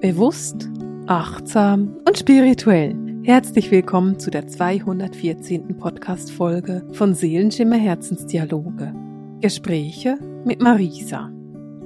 Bewusst, achtsam und spirituell. Herzlich willkommen zu der 214. Podcast-Folge von Seelenschimmer Herzensdialoge. Gespräche mit Marisa.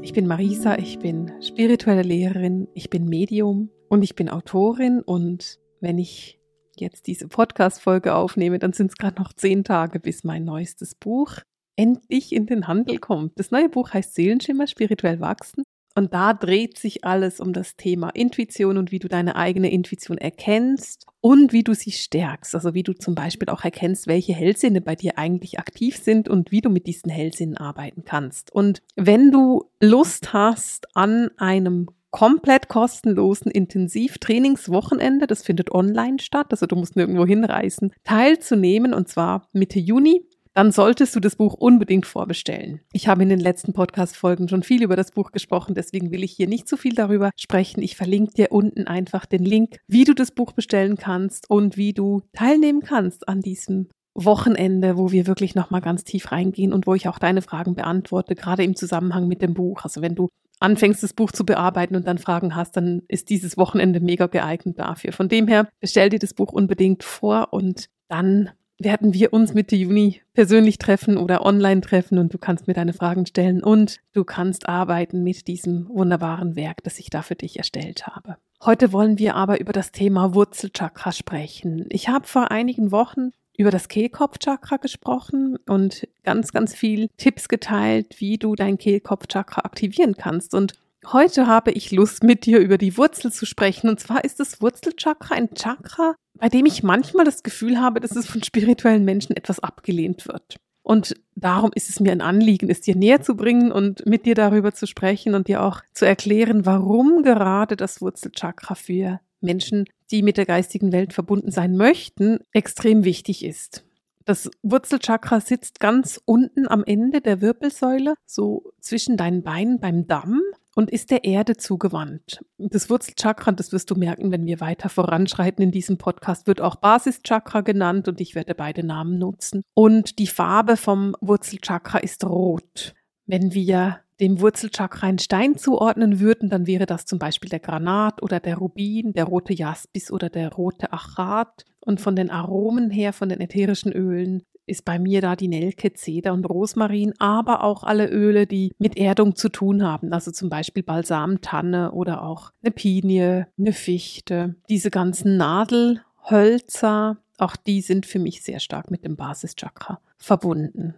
Ich bin Marisa, ich bin spirituelle Lehrerin, ich bin Medium und ich bin Autorin und wenn ich jetzt diese Podcast-Folge aufnehme, dann sind es gerade noch zehn Tage, bis mein neuestes Buch endlich in den Handel kommt. Das neue Buch heißt Seelenschimmer, spirituell wachsen und da dreht sich alles um das Thema Intuition und wie du deine eigene Intuition erkennst und wie du sie stärkst. Also wie du zum Beispiel auch erkennst, welche Hellsinne bei dir eigentlich aktiv sind und wie du mit diesen Hellsinnen arbeiten kannst. Und wenn du Lust hast an einem komplett kostenlosen Intensivtrainingswochenende, das findet online statt, also du musst nirgendwo hinreisen, teilzunehmen und zwar Mitte Juni dann solltest du das Buch unbedingt vorbestellen. Ich habe in den letzten Podcast-Folgen schon viel über das Buch gesprochen, deswegen will ich hier nicht zu so viel darüber sprechen. Ich verlinke dir unten einfach den Link, wie du das Buch bestellen kannst und wie du teilnehmen kannst an diesem Wochenende, wo wir wirklich nochmal ganz tief reingehen und wo ich auch deine Fragen beantworte, gerade im Zusammenhang mit dem Buch. Also wenn du anfängst, das Buch zu bearbeiten und dann Fragen hast, dann ist dieses Wochenende mega geeignet dafür. Von dem her, bestell dir das Buch unbedingt vor und dann werden wir uns Mitte Juni persönlich treffen oder online treffen und du kannst mir deine Fragen stellen und du kannst arbeiten mit diesem wunderbaren Werk, das ich da für dich erstellt habe. Heute wollen wir aber über das Thema Wurzelchakra sprechen. Ich habe vor einigen Wochen über das Kehlkopfchakra gesprochen und ganz, ganz viel Tipps geteilt, wie du dein Kehlkopfchakra aktivieren kannst. Und Heute habe ich Lust, mit dir über die Wurzel zu sprechen. Und zwar ist das Wurzelchakra ein Chakra, bei dem ich manchmal das Gefühl habe, dass es von spirituellen Menschen etwas abgelehnt wird. Und darum ist es mir ein Anliegen, es dir näher zu bringen und mit dir darüber zu sprechen und dir auch zu erklären, warum gerade das Wurzelchakra für Menschen, die mit der geistigen Welt verbunden sein möchten, extrem wichtig ist. Das Wurzelchakra sitzt ganz unten am Ende der Wirbelsäule, so zwischen deinen Beinen beim Damm und ist der Erde zugewandt. Das Wurzelchakra, das wirst du merken, wenn wir weiter voranschreiten in diesem Podcast, wird auch Basischakra genannt und ich werde beide Namen nutzen. Und die Farbe vom Wurzelchakra ist rot. Wenn wir dem Wurzelchakra einen Stein zuordnen würden, dann wäre das zum Beispiel der Granat oder der Rubin, der rote Jaspis oder der rote Achat. Und von den Aromen her, von den ätherischen Ölen, ist bei mir da die Nelke, Zeder und Rosmarin, aber auch alle Öle, die mit Erdung zu tun haben. Also zum Beispiel Balsamtanne oder auch eine Pinie, eine Fichte. Diese ganzen Nadelhölzer, auch die sind für mich sehr stark mit dem Basischakra verbunden.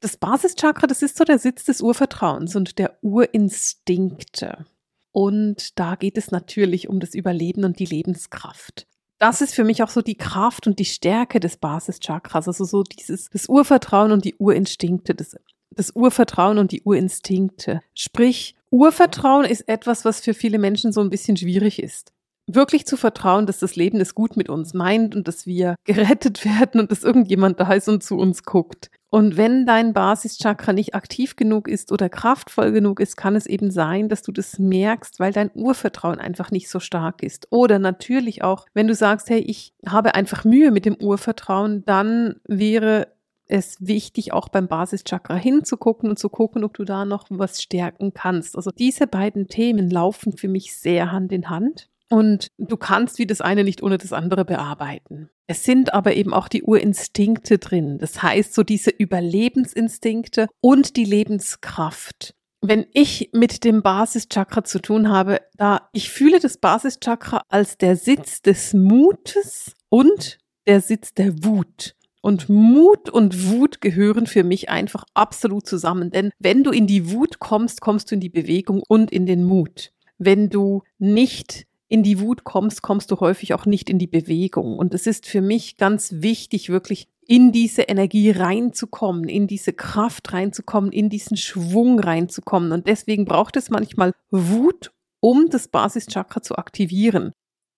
Das Basischakra, das ist so der Sitz des Urvertrauens und der Urinstinkte. Und da geht es natürlich um das Überleben und die Lebenskraft das ist für mich auch so die Kraft und die Stärke des Basischakras, also so dieses das Urvertrauen und die Urinstinkte, das, das Urvertrauen und die Urinstinkte. Sprich, Urvertrauen ist etwas, was für viele Menschen so ein bisschen schwierig ist wirklich zu vertrauen, dass das Leben es gut mit uns meint und dass wir gerettet werden und dass irgendjemand da ist und zu uns guckt. Und wenn dein Basischakra nicht aktiv genug ist oder kraftvoll genug ist, kann es eben sein, dass du das merkst, weil dein Urvertrauen einfach nicht so stark ist. Oder natürlich auch, wenn du sagst, hey, ich habe einfach Mühe mit dem Urvertrauen, dann wäre es wichtig, auch beim Basischakra hinzugucken und zu gucken, ob du da noch was stärken kannst. Also diese beiden Themen laufen für mich sehr Hand in Hand. Und du kannst wie das eine nicht ohne das andere bearbeiten. Es sind aber eben auch die Urinstinkte drin. Das heißt, so diese Überlebensinstinkte und die Lebenskraft. Wenn ich mit dem Basischakra zu tun habe, da ich fühle das Basischakra als der Sitz des Mutes und der Sitz der Wut. Und Mut und Wut gehören für mich einfach absolut zusammen. Denn wenn du in die Wut kommst, kommst du in die Bewegung und in den Mut. Wenn du nicht in die Wut kommst, kommst du häufig auch nicht in die Bewegung. Und es ist für mich ganz wichtig, wirklich in diese Energie reinzukommen, in diese Kraft reinzukommen, in diesen Schwung reinzukommen. Und deswegen braucht es manchmal Wut, um das Basischakra zu aktivieren.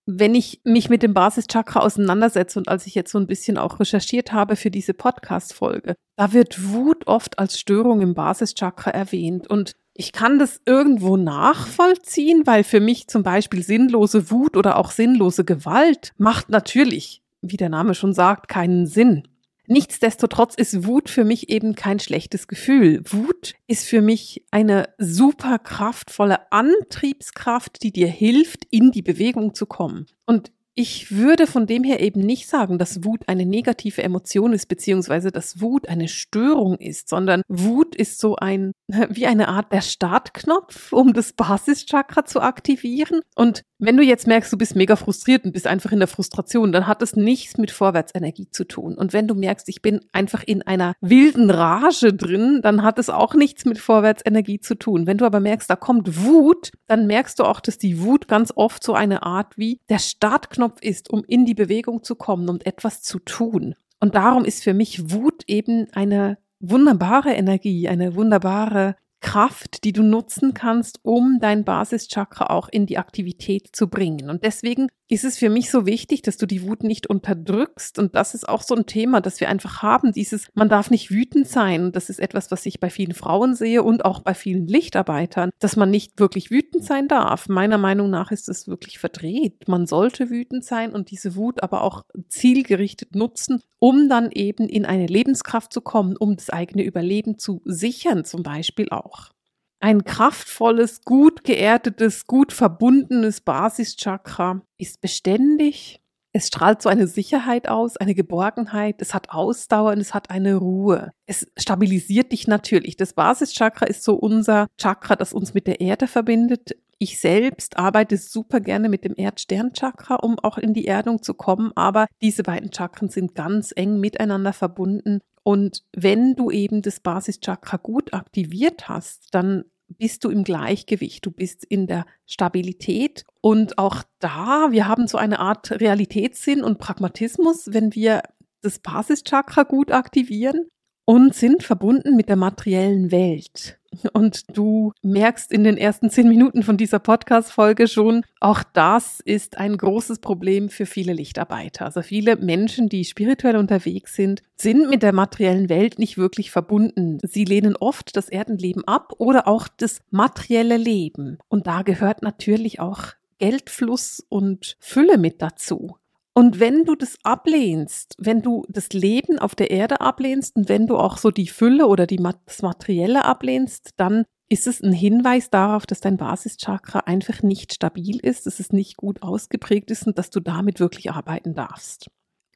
Wenn ich mich mit dem Basischakra auseinandersetze und als ich jetzt so ein bisschen auch recherchiert habe für diese Podcast-Folge, da wird Wut oft als Störung im Basischakra erwähnt. Und ich kann das irgendwo nachvollziehen, weil für mich zum Beispiel sinnlose Wut oder auch sinnlose Gewalt macht natürlich, wie der Name schon sagt, keinen Sinn. Nichtsdestotrotz ist Wut für mich eben kein schlechtes Gefühl. Wut ist für mich eine super kraftvolle Antriebskraft, die dir hilft, in die Bewegung zu kommen. Und ich würde von dem her eben nicht sagen, dass Wut eine negative Emotion ist, beziehungsweise dass Wut eine Störung ist, sondern Wut ist so ein, wie eine Art der Startknopf, um das Basischakra zu aktivieren. Und wenn du jetzt merkst, du bist mega frustriert und bist einfach in der Frustration, dann hat das nichts mit Vorwärtsenergie zu tun. Und wenn du merkst, ich bin einfach in einer wilden Rage drin, dann hat es auch nichts mit Vorwärtsenergie zu tun. Wenn du aber merkst, da kommt Wut, dann merkst du auch, dass die Wut ganz oft so eine Art wie der Startknopf Knopf ist, um in die Bewegung zu kommen und etwas zu tun. Und darum ist für mich Wut eben eine wunderbare Energie, eine wunderbare Kraft, die du nutzen kannst, um dein Basischakra auch in die Aktivität zu bringen. Und deswegen ist es für mich so wichtig, dass du die Wut nicht unterdrückst. Und das ist auch so ein Thema, das wir einfach haben. Dieses, man darf nicht wütend sein. Das ist etwas, was ich bei vielen Frauen sehe und auch bei vielen Lichtarbeitern, dass man nicht wirklich wütend sein darf. Meiner Meinung nach ist es wirklich verdreht. Man sollte wütend sein und diese Wut aber auch zielgerichtet nutzen, um dann eben in eine Lebenskraft zu kommen, um das eigene Überleben zu sichern, zum Beispiel auch ein kraftvolles, gut geerdetes, gut verbundenes Basischakra ist beständig. Es strahlt so eine Sicherheit aus, eine Geborgenheit, es hat Ausdauer und es hat eine Ruhe. Es stabilisiert dich natürlich. Das Basischakra ist so unser Chakra, das uns mit der Erde verbindet. Ich selbst arbeite super gerne mit dem Erdsternchakra, um auch in die Erdung zu kommen, aber diese beiden Chakren sind ganz eng miteinander verbunden. Und wenn du eben das Basischakra gut aktiviert hast, dann bist du im Gleichgewicht, du bist in der Stabilität. Und auch da, wir haben so eine Art Realitätssinn und Pragmatismus, wenn wir das Basischakra gut aktivieren und sind verbunden mit der materiellen Welt. Und du merkst in den ersten zehn Minuten von dieser Podcast-Folge schon, auch das ist ein großes Problem für viele Lichtarbeiter. Also viele Menschen, die spirituell unterwegs sind, sind mit der materiellen Welt nicht wirklich verbunden. Sie lehnen oft das Erdenleben ab oder auch das materielle Leben. Und da gehört natürlich auch Geldfluss und Fülle mit dazu. Und wenn du das ablehnst, wenn du das Leben auf der Erde ablehnst und wenn du auch so die Fülle oder die, das Materielle ablehnst, dann ist es ein Hinweis darauf, dass dein Basischakra einfach nicht stabil ist, dass es nicht gut ausgeprägt ist und dass du damit wirklich arbeiten darfst.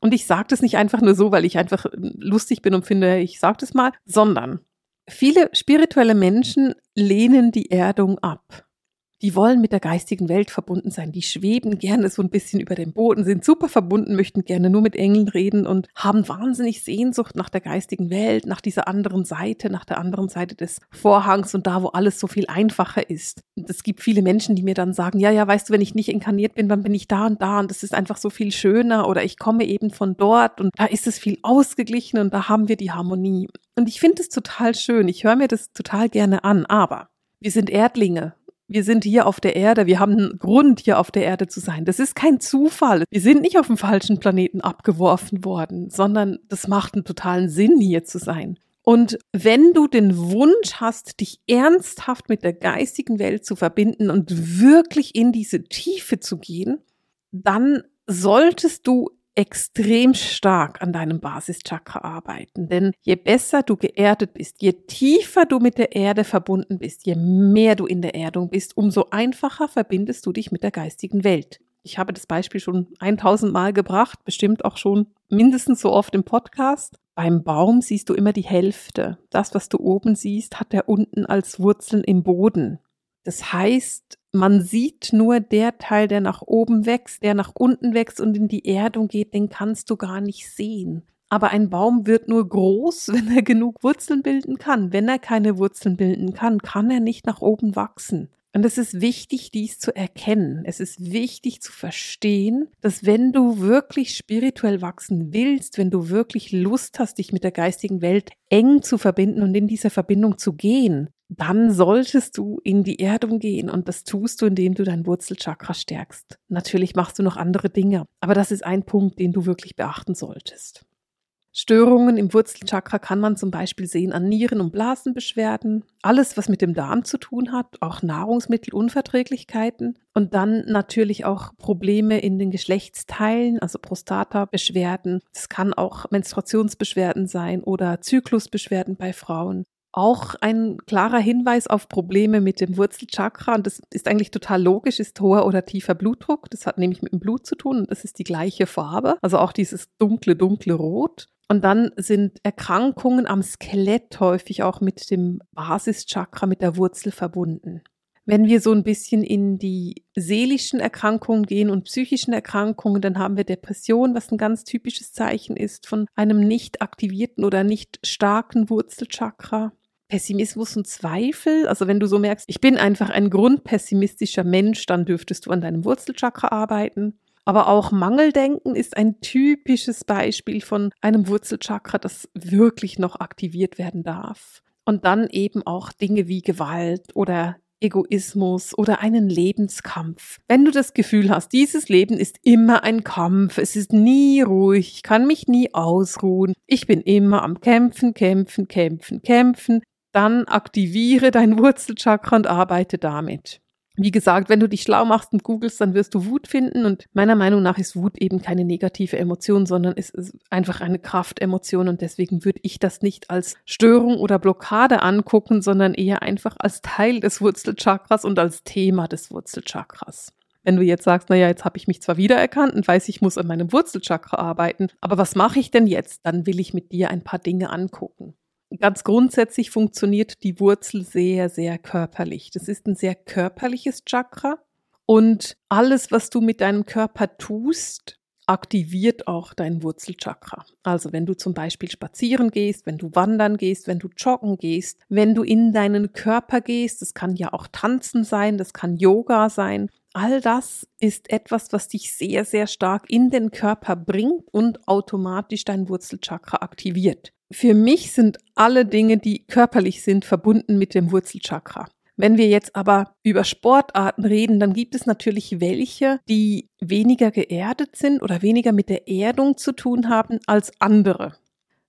Und ich sage das nicht einfach nur so, weil ich einfach lustig bin und finde, ich sage das mal, sondern viele spirituelle Menschen lehnen die Erdung ab die wollen mit der geistigen Welt verbunden sein. Die schweben gerne so ein bisschen über dem Boden, sind super verbunden, möchten gerne nur mit Engeln reden und haben wahnsinnig Sehnsucht nach der geistigen Welt, nach dieser anderen Seite, nach der anderen Seite des Vorhangs und da, wo alles so viel einfacher ist. Und es gibt viele Menschen, die mir dann sagen, ja, ja, weißt du, wenn ich nicht inkarniert bin, dann bin ich da und da und das ist einfach so viel schöner oder ich komme eben von dort und da ist es viel ausgeglichen und da haben wir die Harmonie. Und ich finde es total schön. Ich höre mir das total gerne an, aber wir sind Erdlinge wir sind hier auf der Erde, wir haben einen Grund, hier auf der Erde zu sein. Das ist kein Zufall. Wir sind nicht auf dem falschen Planeten abgeworfen worden, sondern das macht einen totalen Sinn, hier zu sein. Und wenn du den Wunsch hast, dich ernsthaft mit der geistigen Welt zu verbinden und wirklich in diese Tiefe zu gehen, dann solltest du extrem stark an deinem Basischakra arbeiten. Denn je besser du geerdet bist, je tiefer du mit der Erde verbunden bist, je mehr du in der Erdung bist, umso einfacher verbindest du dich mit der geistigen Welt. Ich habe das Beispiel schon 1000 Mal gebracht, bestimmt auch schon mindestens so oft im Podcast. Beim Baum siehst du immer die Hälfte. Das, was du oben siehst, hat er unten als Wurzeln im Boden. Das heißt, man sieht nur der Teil, der nach oben wächst, der nach unten wächst und in die Erdung geht, den kannst du gar nicht sehen. Aber ein Baum wird nur groß, wenn er genug Wurzeln bilden kann. Wenn er keine Wurzeln bilden kann, kann er nicht nach oben wachsen. Und es ist wichtig, dies zu erkennen. Es ist wichtig zu verstehen, dass wenn du wirklich spirituell wachsen willst, wenn du wirklich Lust hast, dich mit der geistigen Welt eng zu verbinden und in dieser Verbindung zu gehen, dann solltest du in die Erdung gehen und das tust du, indem du dein Wurzelchakra stärkst. Natürlich machst du noch andere Dinge, aber das ist ein Punkt, den du wirklich beachten solltest. Störungen im Wurzelchakra kann man zum Beispiel sehen an Nieren- und Blasenbeschwerden, alles, was mit dem Darm zu tun hat, auch Nahrungsmittelunverträglichkeiten und dann natürlich auch Probleme in den Geschlechtsteilen, also Prostata-Beschwerden. Es kann auch Menstruationsbeschwerden sein oder Zyklusbeschwerden bei Frauen. Auch ein klarer Hinweis auf Probleme mit dem Wurzelchakra, und das ist eigentlich total logisch, ist hoher oder tiefer Blutdruck. Das hat nämlich mit dem Blut zu tun und das ist die gleiche Farbe, also auch dieses dunkle, dunkle Rot. Und dann sind Erkrankungen am Skelett häufig auch mit dem Basischakra, mit der Wurzel verbunden. Wenn wir so ein bisschen in die seelischen Erkrankungen gehen und psychischen Erkrankungen, dann haben wir Depression, was ein ganz typisches Zeichen ist von einem nicht aktivierten oder nicht starken Wurzelchakra. Pessimismus und Zweifel, also wenn du so merkst, ich bin einfach ein grundpessimistischer Mensch, dann dürftest du an deinem Wurzelchakra arbeiten. Aber auch Mangeldenken ist ein typisches Beispiel von einem Wurzelchakra, das wirklich noch aktiviert werden darf. Und dann eben auch Dinge wie Gewalt oder Egoismus oder einen Lebenskampf. Wenn du das Gefühl hast, dieses Leben ist immer ein Kampf, es ist nie ruhig, ich kann mich nie ausruhen, ich bin immer am Kämpfen, Kämpfen, Kämpfen, Kämpfen, dann aktiviere dein Wurzelchakra und arbeite damit. Wie gesagt, wenn du dich schlau machst und googelst, dann wirst du Wut finden. Und meiner Meinung nach ist Wut eben keine negative Emotion, sondern es ist einfach eine Kraftemotion. Und deswegen würde ich das nicht als Störung oder Blockade angucken, sondern eher einfach als Teil des Wurzelchakras und als Thema des Wurzelchakras. Wenn du jetzt sagst, naja, jetzt habe ich mich zwar wiedererkannt und weiß, ich muss an meinem Wurzelchakra arbeiten, aber was mache ich denn jetzt? Dann will ich mit dir ein paar Dinge angucken ganz grundsätzlich funktioniert die Wurzel sehr, sehr körperlich. Das ist ein sehr körperliches Chakra und alles, was du mit deinem Körper tust, aktiviert auch dein Wurzelchakra. Also wenn du zum Beispiel spazieren gehst, wenn du wandern gehst, wenn du joggen gehst, wenn du in deinen Körper gehst, das kann ja auch Tanzen sein, das kann Yoga sein. All das ist etwas, was dich sehr, sehr stark in den Körper bringt und automatisch dein Wurzelchakra aktiviert. Für mich sind alle Dinge, die körperlich sind, verbunden mit dem Wurzelchakra. Wenn wir jetzt aber über Sportarten reden, dann gibt es natürlich welche, die weniger geerdet sind oder weniger mit der Erdung zu tun haben als andere.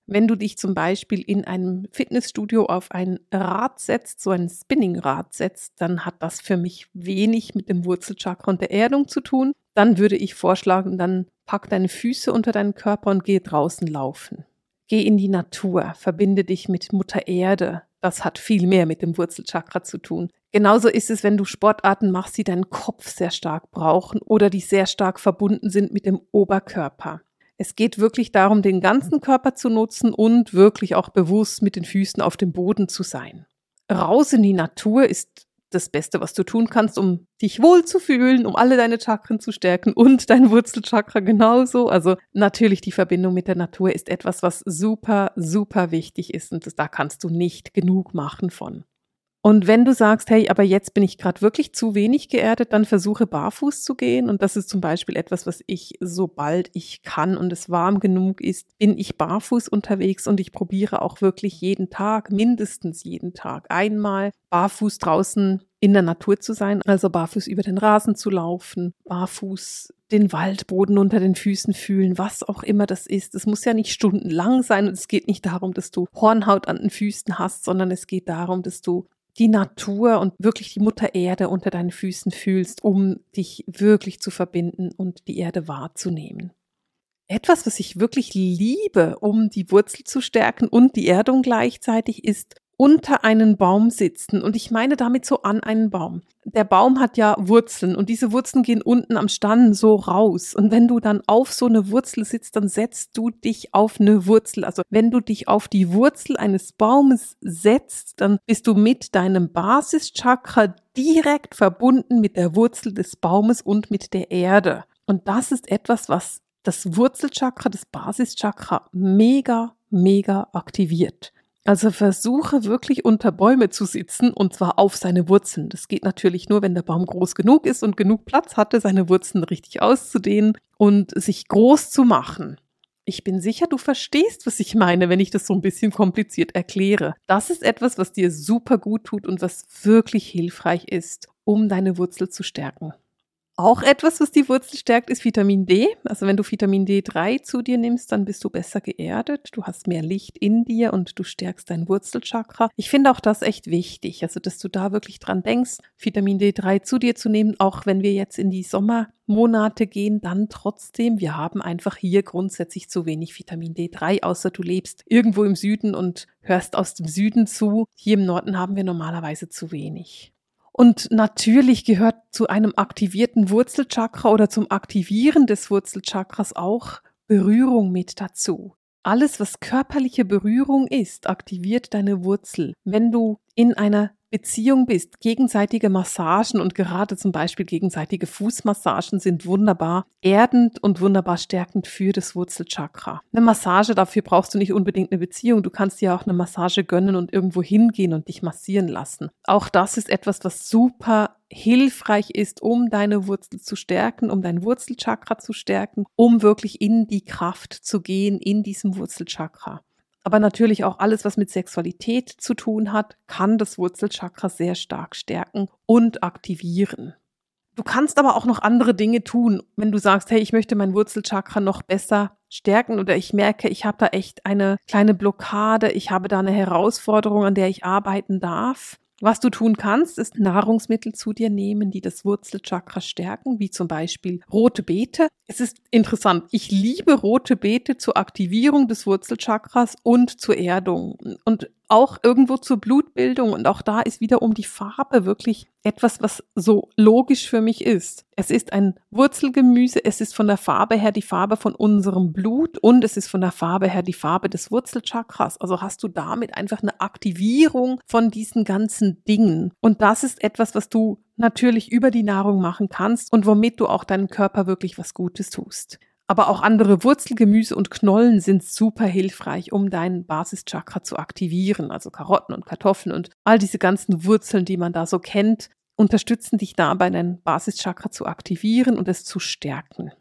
Wenn du dich zum Beispiel in einem Fitnessstudio auf ein Rad setzt, so ein Spinningrad setzt, dann hat das für mich wenig mit dem Wurzelchakra und der Erdung zu tun. Dann würde ich vorschlagen, dann pack deine Füße unter deinen Körper und geh draußen laufen. Geh in die Natur, verbinde dich mit Mutter Erde. Das hat viel mehr mit dem Wurzelchakra zu tun. Genauso ist es, wenn du Sportarten machst, die deinen Kopf sehr stark brauchen oder die sehr stark verbunden sind mit dem Oberkörper. Es geht wirklich darum, den ganzen Körper zu nutzen und wirklich auch bewusst mit den Füßen auf dem Boden zu sein. Raus in die Natur ist das Beste, was du tun kannst, um dich wohlzufühlen, um alle deine Chakren zu stärken und dein Wurzelchakra genauso. Also natürlich die Verbindung mit der Natur ist etwas, was super, super wichtig ist und da kannst du nicht genug machen von. Und wenn du sagst, hey, aber jetzt bin ich gerade wirklich zu wenig geerdet, dann versuche barfuß zu gehen. Und das ist zum Beispiel etwas, was ich, sobald ich kann und es warm genug ist, bin ich barfuß unterwegs und ich probiere auch wirklich jeden Tag, mindestens jeden Tag, einmal barfuß draußen in der Natur zu sein, also barfuß über den Rasen zu laufen, barfuß den Waldboden unter den Füßen fühlen, was auch immer das ist. Es muss ja nicht stundenlang sein und es geht nicht darum, dass du Hornhaut an den Füßen hast, sondern es geht darum, dass du die Natur und wirklich die Mutter Erde unter deinen Füßen fühlst, um dich wirklich zu verbinden und die Erde wahrzunehmen. Etwas, was ich wirklich liebe, um die Wurzel zu stärken und die Erdung gleichzeitig, ist unter einen Baum sitzen. Und ich meine damit so an einen Baum. Der Baum hat ja Wurzeln und diese Wurzeln gehen unten am Stamm so raus. Und wenn du dann auf so eine Wurzel sitzt, dann setzt du dich auf eine Wurzel. Also wenn du dich auf die Wurzel eines Baumes setzt, dann bist du mit deinem Basischakra direkt verbunden mit der Wurzel des Baumes und mit der Erde. Und das ist etwas, was das Wurzelchakra, das Basischakra mega, mega aktiviert. Also versuche wirklich unter Bäume zu sitzen und zwar auf seine Wurzeln. Das geht natürlich nur, wenn der Baum groß genug ist und genug Platz hatte, seine Wurzeln richtig auszudehnen und sich groß zu machen. Ich bin sicher, du verstehst, was ich meine, wenn ich das so ein bisschen kompliziert erkläre. Das ist etwas, was dir super gut tut und was wirklich hilfreich ist, um deine Wurzel zu stärken. Auch etwas, was die Wurzel stärkt, ist Vitamin D. Also wenn du Vitamin D3 zu dir nimmst, dann bist du besser geerdet. Du hast mehr Licht in dir und du stärkst dein Wurzelchakra. Ich finde auch das echt wichtig. Also, dass du da wirklich dran denkst, Vitamin D3 zu dir zu nehmen, auch wenn wir jetzt in die Sommermonate gehen, dann trotzdem. Wir haben einfach hier grundsätzlich zu wenig Vitamin D3, außer du lebst irgendwo im Süden und hörst aus dem Süden zu. Hier im Norden haben wir normalerweise zu wenig. Und natürlich gehört zu einem aktivierten Wurzelchakra oder zum Aktivieren des Wurzelchakras auch Berührung mit dazu. Alles, was körperliche Berührung ist, aktiviert deine Wurzel. Wenn du in einer Beziehung bist, gegenseitige Massagen und gerade zum Beispiel gegenseitige Fußmassagen sind wunderbar erdend und wunderbar stärkend für das Wurzelchakra. Eine Massage, dafür brauchst du nicht unbedingt eine Beziehung. Du kannst dir auch eine Massage gönnen und irgendwo hingehen und dich massieren lassen. Auch das ist etwas, was super hilfreich ist, um deine Wurzel zu stärken, um dein Wurzelchakra zu stärken, um wirklich in die Kraft zu gehen in diesem Wurzelchakra aber natürlich auch alles, was mit Sexualität zu tun hat, kann das Wurzelchakra sehr stark stärken und aktivieren. Du kannst aber auch noch andere Dinge tun, wenn du sagst, hey, ich möchte mein Wurzelchakra noch besser stärken oder ich merke, ich habe da echt eine kleine Blockade, ich habe da eine Herausforderung, an der ich arbeiten darf. Was du tun kannst, ist Nahrungsmittel zu dir nehmen, die das Wurzelchakra stärken, wie zum Beispiel rote Beete. Es ist interessant. Ich liebe rote Beete zur Aktivierung des Wurzelchakras und zur Erdung. Und auch irgendwo zur Blutbildung und auch da ist wieder um die Farbe wirklich etwas, was so logisch für mich ist. Es ist ein Wurzelgemüse, es ist von der Farbe her die Farbe von unserem Blut und es ist von der Farbe her die Farbe des Wurzelchakras. Also hast du damit einfach eine Aktivierung von diesen ganzen Dingen. Und das ist etwas, was du natürlich über die Nahrung machen kannst und womit du auch deinem Körper wirklich was Gutes tust. Aber auch andere Wurzelgemüse und Knollen sind super hilfreich, um deinen Basischakra zu aktivieren. Also Karotten und Kartoffeln und all diese ganzen Wurzeln, die man da so kennt, unterstützen dich dabei, dein Basischakra zu aktivieren und es zu stärken.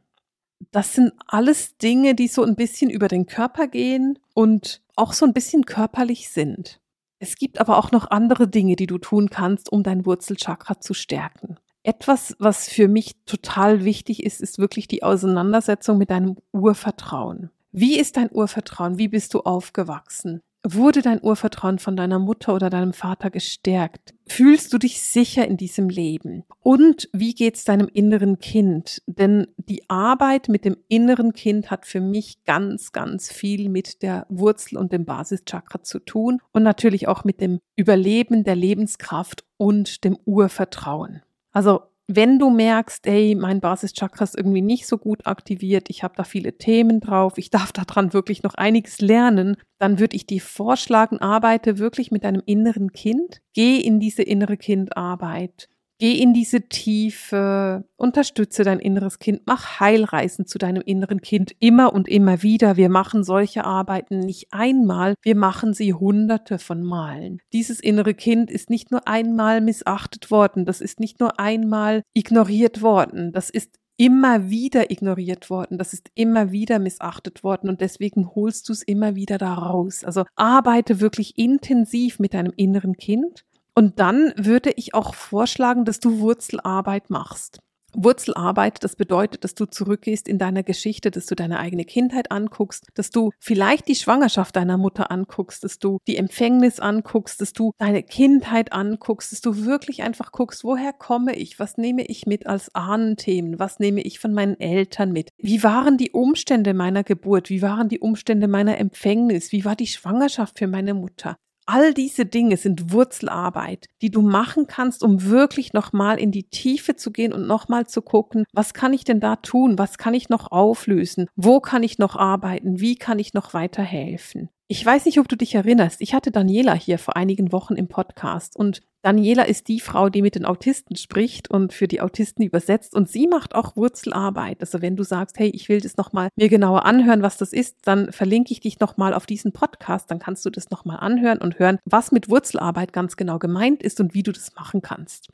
Das sind alles Dinge, die so ein bisschen über den Körper gehen und auch so ein bisschen körperlich sind. Es gibt aber auch noch andere Dinge, die du tun kannst, um dein Wurzelchakra zu stärken. Etwas, was für mich total wichtig ist, ist wirklich die Auseinandersetzung mit deinem Urvertrauen. Wie ist dein Urvertrauen? Wie bist du aufgewachsen? Wurde dein Urvertrauen von deiner Mutter oder deinem Vater gestärkt? Fühlst du dich sicher in diesem Leben? Und wie geht's deinem inneren Kind? Denn die Arbeit mit dem inneren Kind hat für mich ganz, ganz viel mit der Wurzel und dem Basischakra zu tun und natürlich auch mit dem Überleben der Lebenskraft und dem Urvertrauen. Also wenn du merkst, ey, mein Basischakra ist irgendwie nicht so gut aktiviert, ich habe da viele Themen drauf, ich darf daran wirklich noch einiges lernen, dann würde ich dir vorschlagen, arbeite wirklich mit deinem inneren Kind, geh in diese innere Kindarbeit, Geh in diese Tiefe, unterstütze dein inneres Kind, mach Heilreisen zu deinem inneren Kind immer und immer wieder. Wir machen solche Arbeiten nicht einmal, wir machen sie hunderte von Malen. Dieses innere Kind ist nicht nur einmal missachtet worden, das ist nicht nur einmal ignoriert worden, das ist immer wieder ignoriert worden, das ist immer wieder missachtet worden und deswegen holst du es immer wieder da raus. Also arbeite wirklich intensiv mit deinem inneren Kind und dann würde ich auch vorschlagen, dass du Wurzelarbeit machst. Wurzelarbeit, das bedeutet, dass du zurückgehst in deiner Geschichte, dass du deine eigene Kindheit anguckst, dass du vielleicht die Schwangerschaft deiner Mutter anguckst, dass du die Empfängnis anguckst, dass du deine Kindheit anguckst, dass du wirklich einfach guckst, woher komme ich, was nehme ich mit als Ahnenthemen, was nehme ich von meinen Eltern mit, wie waren die Umstände meiner Geburt, wie waren die Umstände meiner Empfängnis, wie war die Schwangerschaft für meine Mutter, All diese Dinge sind Wurzelarbeit, die du machen kannst, um wirklich nochmal in die Tiefe zu gehen und nochmal zu gucken, was kann ich denn da tun? Was kann ich noch auflösen? Wo kann ich noch arbeiten? Wie kann ich noch weiterhelfen? Ich weiß nicht, ob du dich erinnerst. Ich hatte Daniela hier vor einigen Wochen im Podcast und Daniela ist die Frau, die mit den Autisten spricht und für die Autisten übersetzt und sie macht auch Wurzelarbeit. Also wenn du sagst, hey, ich will das nochmal mir genauer anhören, was das ist, dann verlinke ich dich nochmal auf diesen Podcast, dann kannst du das nochmal anhören und hören, was mit Wurzelarbeit ganz genau gemeint ist und wie du das machen kannst.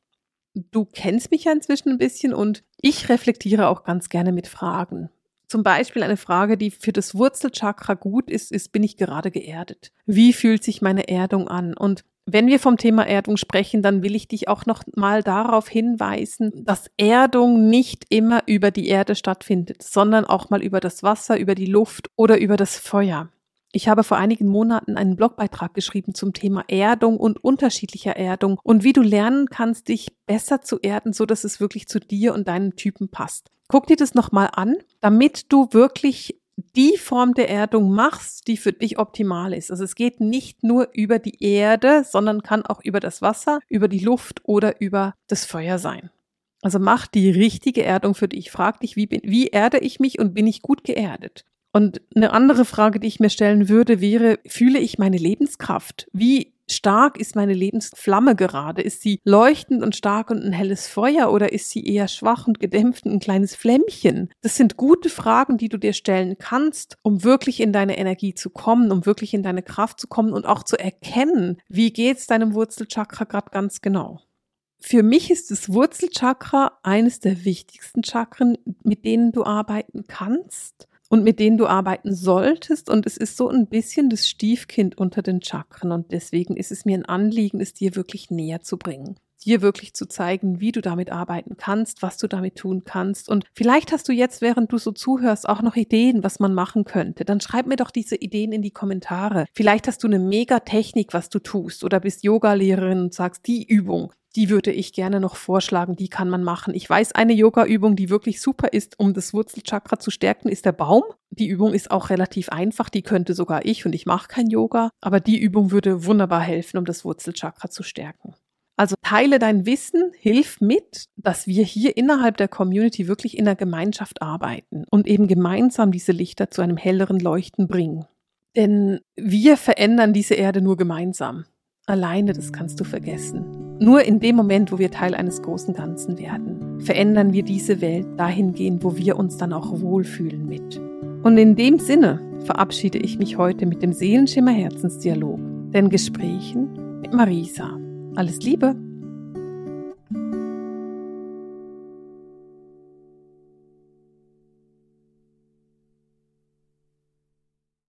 Du kennst mich ja inzwischen ein bisschen und ich reflektiere auch ganz gerne mit Fragen. Zum Beispiel eine Frage, die für das Wurzelchakra gut ist, ist, bin ich gerade geerdet? Wie fühlt sich meine Erdung an? Und wenn wir vom Thema Erdung sprechen, dann will ich dich auch noch mal darauf hinweisen, dass Erdung nicht immer über die Erde stattfindet, sondern auch mal über das Wasser, über die Luft oder über das Feuer. Ich habe vor einigen Monaten einen Blogbeitrag geschrieben zum Thema Erdung und unterschiedlicher Erdung und wie du lernen kannst, dich besser zu erden, so dass es wirklich zu dir und deinem Typen passt. Guck dir das nochmal an, damit du wirklich die Form der Erdung machst, die für dich optimal ist. Also es geht nicht nur über die Erde, sondern kann auch über das Wasser, über die Luft oder über das Feuer sein. Also mach die richtige Erdung für dich. Frag dich, wie, bin, wie erde ich mich und bin ich gut geerdet? Und eine andere Frage, die ich mir stellen würde, wäre, fühle ich meine Lebenskraft? Wie stark ist meine Lebensflamme gerade? Ist sie leuchtend und stark und ein helles Feuer oder ist sie eher schwach und gedämpft und ein kleines Flämmchen? Das sind gute Fragen, die du dir stellen kannst, um wirklich in deine Energie zu kommen, um wirklich in deine Kraft zu kommen und auch zu erkennen, wie geht's deinem Wurzelchakra gerade ganz genau. Für mich ist das Wurzelchakra eines der wichtigsten Chakren, mit denen du arbeiten kannst und mit denen du arbeiten solltest. Und es ist so ein bisschen das Stiefkind unter den Chakren. Und deswegen ist es mir ein Anliegen, es dir wirklich näher zu bringen. Dir wirklich zu zeigen, wie du damit arbeiten kannst, was du damit tun kannst. Und vielleicht hast du jetzt, während du so zuhörst, auch noch Ideen, was man machen könnte. Dann schreib mir doch diese Ideen in die Kommentare. Vielleicht hast du eine mega Technik, was du tust, oder bist Yogalehrerin und sagst, die Übung, die würde ich gerne noch vorschlagen, die kann man machen. Ich weiß, eine Yoga-Übung, die wirklich super ist, um das Wurzelchakra zu stärken, ist der Baum. Die Übung ist auch relativ einfach, die könnte sogar ich und ich mache kein Yoga, aber die Übung würde wunderbar helfen, um das Wurzelchakra zu stärken. Also teile dein Wissen, hilf mit, dass wir hier innerhalb der Community wirklich in der Gemeinschaft arbeiten und eben gemeinsam diese Lichter zu einem helleren Leuchten bringen. Denn wir verändern diese Erde nur gemeinsam. Alleine, das kannst du vergessen. Nur in dem Moment, wo wir Teil eines großen Ganzen werden, verändern wir diese Welt dahingehend, wo wir uns dann auch wohlfühlen mit. Und in dem Sinne verabschiede ich mich heute mit dem Seelenschimmer Herzensdialog, den Gesprächen mit Marisa. Alles Liebe!